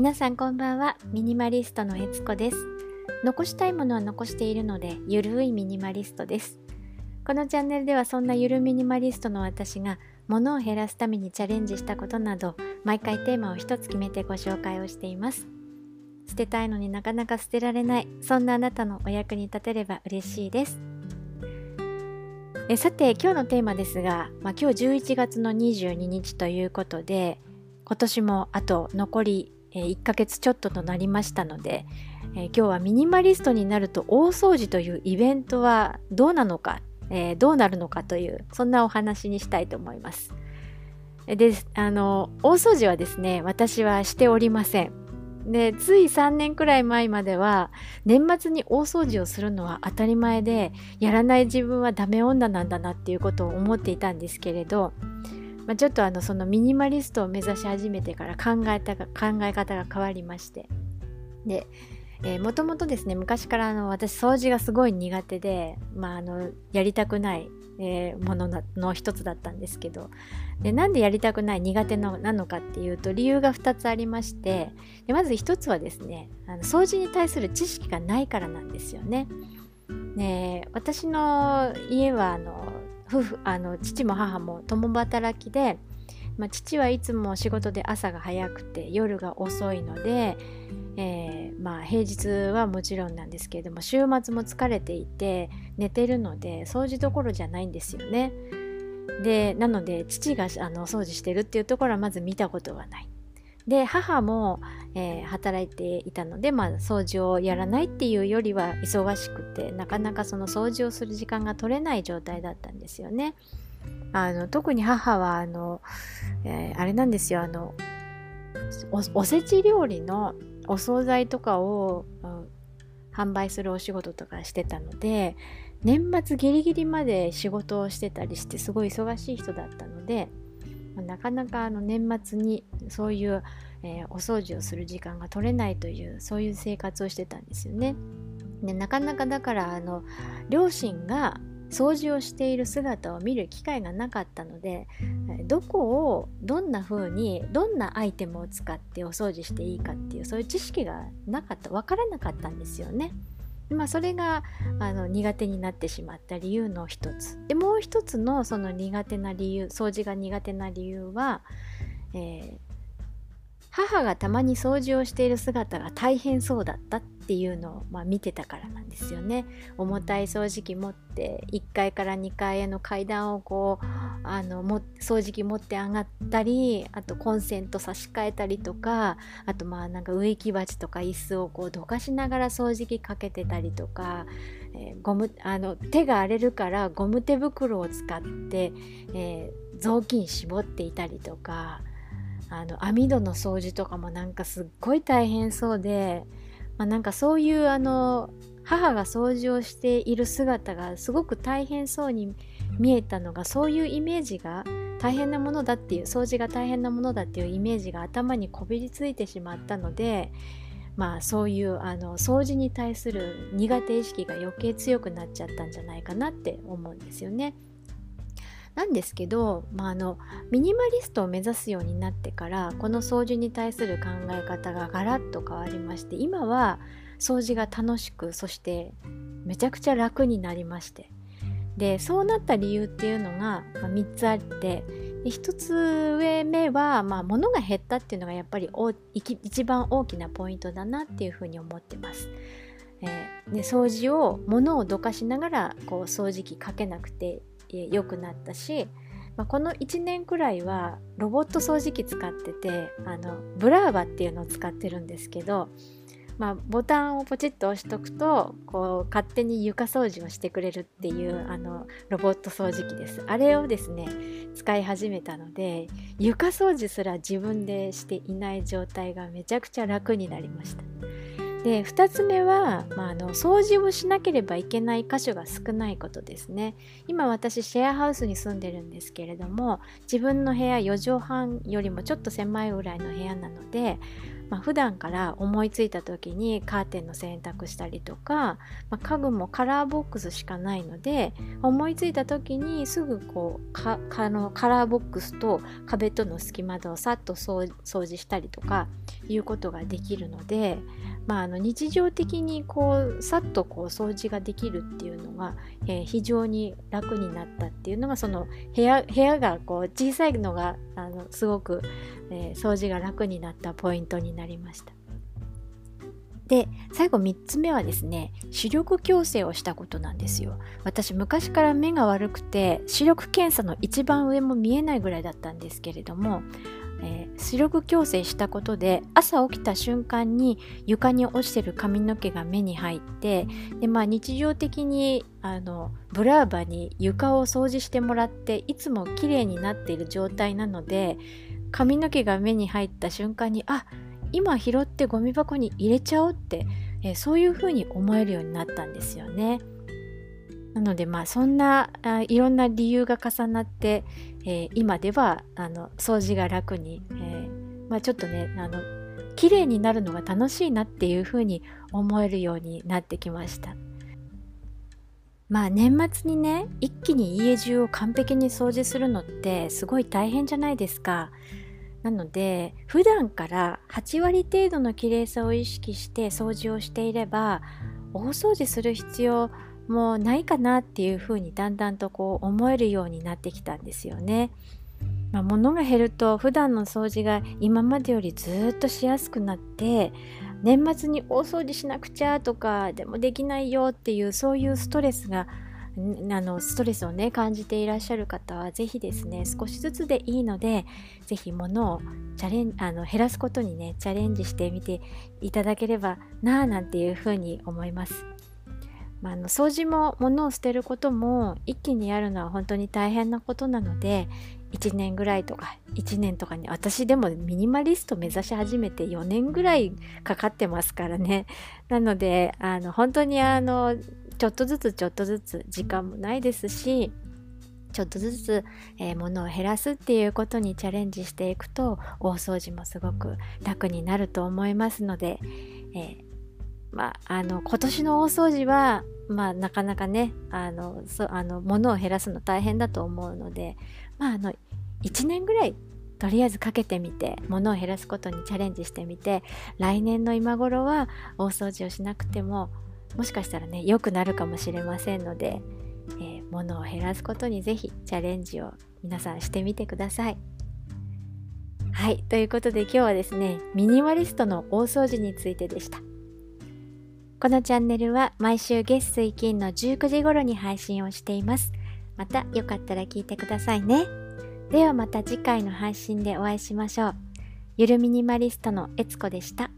皆さんこんばんは。ミニマリストのえつこです。残したいものは残しているのでゆるいミニマリストです。このチャンネルではそんなゆるミニマリストの私が物を減らすためにチャレンジしたことなど毎回テーマを一つ決めてご紹介をしています。捨てたいのになかなか捨てられないそんなあなたのお役に立てれば嬉しいです。えさて今日のテーマですが、まあ、今日11月の22日ということで今年もあと残りえ1ヶ月ちょっととなりましたので、え今日はミニマリストになると大掃除というイベントはどうなのか、えー、どうなるのかというそんなお話にしたいと思います。であの大掃除はですね私はしておりません。でつい3年くらい前までは年末に大掃除をするのは当たり前でやらない自分はダメ女なんだなっていうことを思っていたんですけれど、まあ、ちょっとあのそのミニマリストを目指し始めてから考えたが考え方が変わりまして。で、もともとですね昔からあの私掃除がすごい苦手で、まあ、あのやりたくない、えー、ものの一つだったんですけど。でなんでやりたくない苦手なのかっていうと理由が2つありまして。でまず1つはですねあの掃除に対する知識がないからなんですよね。ね私の家はあの夫婦あの父も母も共働きで、まあ、父はいつも仕事で朝が早くて夜が遅いのでえー、まあ平日はもちろんなんですけれども週末も疲れていて寝てるので掃除どころじゃないんですよね。でなので父があの掃除してるっていうところはまず見たことがない。で母も、えー、働いていたので、まあ、掃除をやらないっていうよりは忙しくてなかなかその掃除をする時間が取れない状態だったんですよね。あの特に母はあの、えー、あれなんですよあのおせち料理のお惣菜とかを、うん、販売するお仕事とかしてたので年末ギリギリまで仕事をしてたりしてすごい忙しい人だったので、なかなかあの年末にそういう、えー、お掃除をする時間が取れないというそういう生活をしてたんですよね。でなかなかだからあの両親が掃除をしている姿を見る機会がなかったのでどこをどんな風にどんなアイテムを使ってお掃除していいかっていうそういう知識がなかった分からなかったんですよね。まあ、それがあの苦手になってしまった理由の一つ。でもう一つのその苦手な理由掃除が苦手な理由は、えー、母がたまに掃除をしている姿が大変そうだったっていうのを、まあ、見てたからなんですよね。重たい掃除機持って1階から2階への階段をこうあのも掃除機持って上がったりあとコンセント差し替えたりとかあとまあなんか植木鉢とか椅子をこうどかしながら掃除機かけてたりとか、えー、ゴムあの手が荒れるからゴム手袋を使って、えー、雑巾絞っていたりとか。あの網戸の掃除とかもなんかすっごい大変そうで、まあ、なんかそういうあの母が掃除をしている姿がすごく大変そうに見えたのがそういうイメージが大変なものだっていう掃除が大変なものだっていうイメージが頭にこびりついてしまったのでまあそういうあの掃除に対する苦手意識が余計強くなっちゃったんじゃないかなって思うんですよね。なんですけど、まあ、あのミニマリストを目指すようになってからこの掃除に対する考え方がガラッと変わりまして今は掃除が楽しくそしてめちゃくちゃ楽になりましてでそうなった理由っていうのが、まあ、3つあって1つ上目は、まあ、物が減ったっていうのがやっぱり一番大きなポイントだなっていうふうに思ってます。えー、掃除を物をどかしながらこう掃除機かけなくて良くなったし、まあ、この1年くらいはロボット掃除機使っててあのブラーバっていうのを使ってるんですけど、まあ、ボタンをポチッと押しとくとこう勝手に床掃除をしてくれるっていうあのロボット掃除機です。あれをですね使い始めたので床掃除すら自分でしていない状態がめちゃくちゃ楽になりました。で2つ目は、まあ、あの掃除をしなければいけない箇所が少ないことですね。今私シェアハウスに住んでるんですけれども自分の部屋4畳半よりもちょっと狭いぐらいの部屋なのでまあ、普段から思いついた時にカーテンの洗濯したりとか、まあ、家具もカラーボックスしかないので思いついた時にすぐこうかのカラーボックスと壁との隙間をさっと掃除したりとかいうことができるので、まあ、あの日常的にこうさっとこう掃除ができるっていうのが、えー、非常に楽になったっていうのがその部屋部屋がこう小さいのがあのすごく、えー、掃除が楽になったポイントになります。なりました。で最後3つ目はですね視力矯正をしたことなんですよ私昔から目が悪くて視力検査の一番上も見えないぐらいだったんですけれどもえー、視力矯正したことで朝起きた瞬間に床に落ちてる髪の毛が目に入ってで、まあ、日常的にあのブラーバに床を掃除してもらっていつも綺麗になっている状態なので髪の毛が目に入った瞬間にあっ今拾ってゴミ箱に入れちゃおうって、えー、そういうふうに思えるようになったんですよね。なのでまあそんなあいろんな理由が重なって、えー、今ではあの掃除が楽に、えー、まあ、ちょっとねあの綺麗になるのが楽しいなっていうふうに思えるようになってきましたまあ年末にね一気に家中を完璧に掃除するのってすごい大変じゃないですかなので普段から8割程度の綺麗さを意識して掃除をしていれば大掃除する必要もないかなっていうふうにだんだんとこう思えるようになってきたんですよね。まあ、物が減ると普段の掃除が今までよりずっとしやすくなって年末に大掃除しなくちゃとかでもできないよっていうそういうストレスがあのストレスをね感じていらっしゃる方は是非ですね少しずつでいいので是非物をチャレンあの減らすことにねチャレンジしてみていただければなあなんていうふうに思います。まあ、あの掃除も物を捨てることも一気にやるのは本当に大変なことなので1年ぐらいとか1年とかに私でもミニマリスト目指し始めて4年ぐらいかかってますからねなのであの本当にあのちょっとずつちょっとずつ時間もないですしちょっとずつ、えー、物を減らすっていうことにチャレンジしていくと大掃除もすごく楽になると思いますので、えーまあ、あの今年の大掃除は、まあ、なかなかねあのそあの物を減らすの大変だと思うので、まあ、あの1年ぐらいとりあえずかけてみて物を減らすことにチャレンジしてみて来年の今頃は大掃除をしなくてももしかしたらね良くなるかもしれませんので、えー、物を減らすことにぜひチャレンジを皆さんしてみてください。はい、ということで今日はですねミニマリストの大掃除についてでした。このチャンネルは毎週月水金の19時頃に配信をしています。またよかったら聞いてくださいね。ではまた次回の配信でお会いしましょう。ゆるミニマリストのえつこでした。